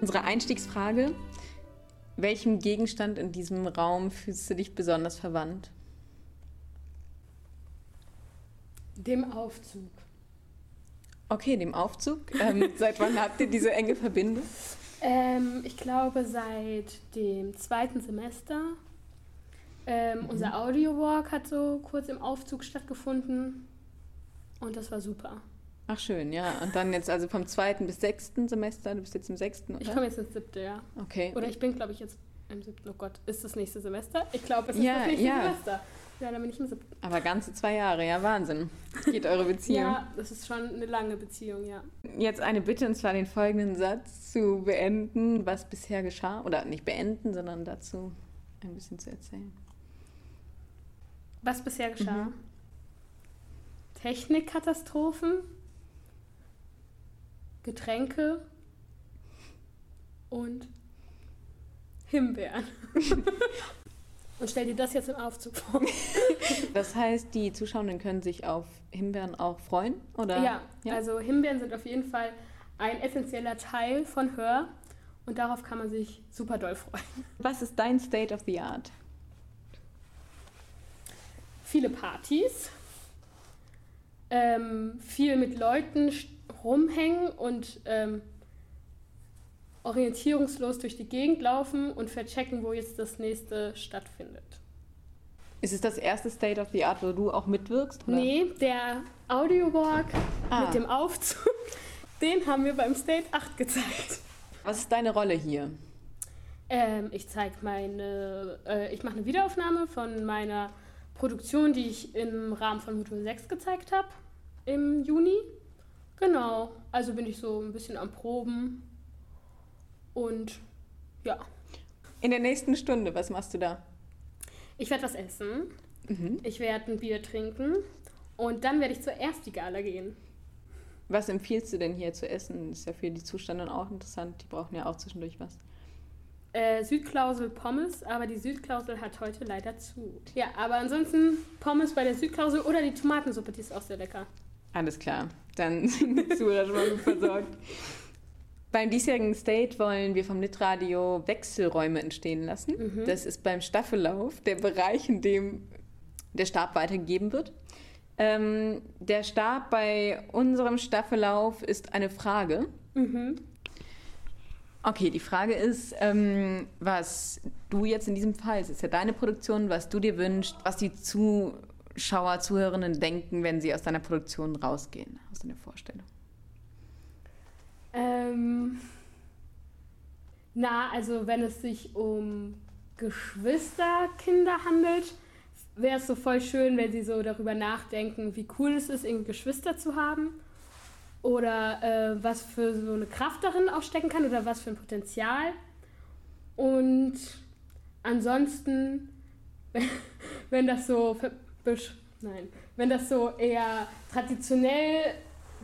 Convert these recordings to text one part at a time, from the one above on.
Unsere Einstiegsfrage. Welchem Gegenstand in diesem Raum fühlst du dich besonders verwandt? Dem Aufzug. Okay, dem Aufzug. Ähm, seit wann habt ihr diese enge Verbindung? Ähm, ich glaube seit dem zweiten Semester. Ähm, mhm. Unser Audio-Walk hat so kurz im Aufzug stattgefunden und das war super. Ach schön, ja. Und dann jetzt also vom zweiten bis sechsten Semester, du bist jetzt im sechsten, oder? Ich komme jetzt ins siebte, ja. Okay. Oder ich bin, glaube ich, jetzt im siebten. Oh Gott, ist das nächste Semester? Ich glaube, es ist ja, das nächste ja. Semester. Ja, dann bin ich im siebten. Aber ganze zwei Jahre, ja, Wahnsinn. Geht eure Beziehung? ja, das ist schon eine lange Beziehung, ja. Jetzt eine Bitte, und zwar den folgenden Satz zu beenden, was bisher geschah. Oder nicht beenden, sondern dazu ein bisschen zu erzählen. Was bisher geschah? Mhm. Technikkatastrophen, Getränke und Himbeeren. Und stell dir das jetzt im Aufzug vor. Das heißt, die Zuschauenden können sich auf Himbeeren auch freuen? Oder? Ja, ja, also Himbeeren sind auf jeden Fall ein essentieller Teil von Hör und darauf kann man sich super doll freuen. Was ist dein State of the Art? Viele Partys, ähm, viel mit Leuten rumhängen und ähm, orientierungslos durch die Gegend laufen und verchecken, wo jetzt das nächste stattfindet. Ist es das erste State of the Art, wo du auch mitwirkst? Oder? Nee, der Audiowalk ah. mit dem Aufzug, den haben wir beim State 8 gezeigt. Was ist deine Rolle hier? Ähm, ich zeige meine, äh, ich mache eine Wiederaufnahme von meiner Produktion, die ich im Rahmen von Modul 6 gezeigt habe im Juni. Genau, also bin ich so ein bisschen am Proben und ja. In der nächsten Stunde, was machst du da? Ich werde was essen. Mhm. Ich werde ein Bier trinken. Und dann werde ich zur ersten Gala gehen. Was empfiehlst du denn hier zu essen? Ist ja für die Zustände auch interessant. Die brauchen ja auch zwischendurch was. Äh, Südklausel Pommes, aber die Südklausel hat heute leider zu. Ja, aber ansonsten Pommes bei der Südklausel oder die Tomatensuppe, die ist auch sehr lecker. Alles klar, dann sind die Zuhörer schon mal gut versorgt. Beim diesjährigen State wollen wir vom Litradio Wechselräume entstehen lassen. Mhm. Das ist beim Staffellauf der Bereich, in dem der Stab weitergegeben wird. Ähm, der Stab bei unserem Staffellauf ist eine Frage. Mhm. Okay, die Frage ist, ähm, was du jetzt in diesem Fall, es ist ja deine Produktion, was du dir wünschst, was die Zuschauer, Zuhörerinnen denken, wenn sie aus deiner Produktion rausgehen, aus deiner Vorstellung. Ähm, na, also wenn es sich um Geschwisterkinder handelt, wäre es so voll schön, wenn sie so darüber nachdenken, wie cool es ist, irgendwie Geschwister zu haben. Oder äh, was für so eine Kraft darin auch stecken kann oder was für ein Potenzial. Und ansonsten, wenn das so nein, wenn das so eher traditionell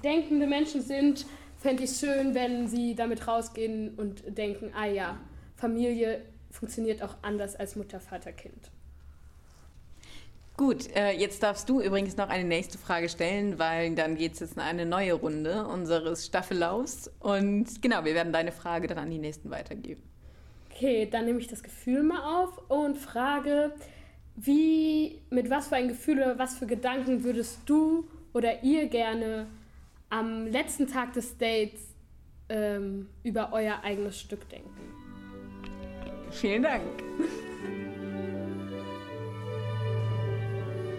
denkende Menschen sind, fände ich es schön, wenn sie damit rausgehen und denken, ah ja, Familie funktioniert auch anders als Mutter, Vater, Kind. Gut, äh, jetzt darfst du übrigens noch eine nächste Frage stellen, weil dann geht es jetzt in eine neue Runde unseres Staffellaus. Und genau, wir werden deine Frage dann an die nächsten weitergeben. Okay, dann nehme ich das Gefühl mal auf und frage, wie, mit was für ein Gefühl oder was für Gedanken würdest du oder ihr gerne am letzten Tag des Dates ähm, über euer eigenes Stück denken. Vielen Dank.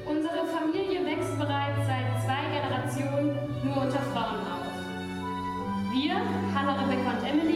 Unsere Familie wächst bereits seit zwei Generationen nur unter Frauen auf. Wir, Hannah, Rebecca und Emily,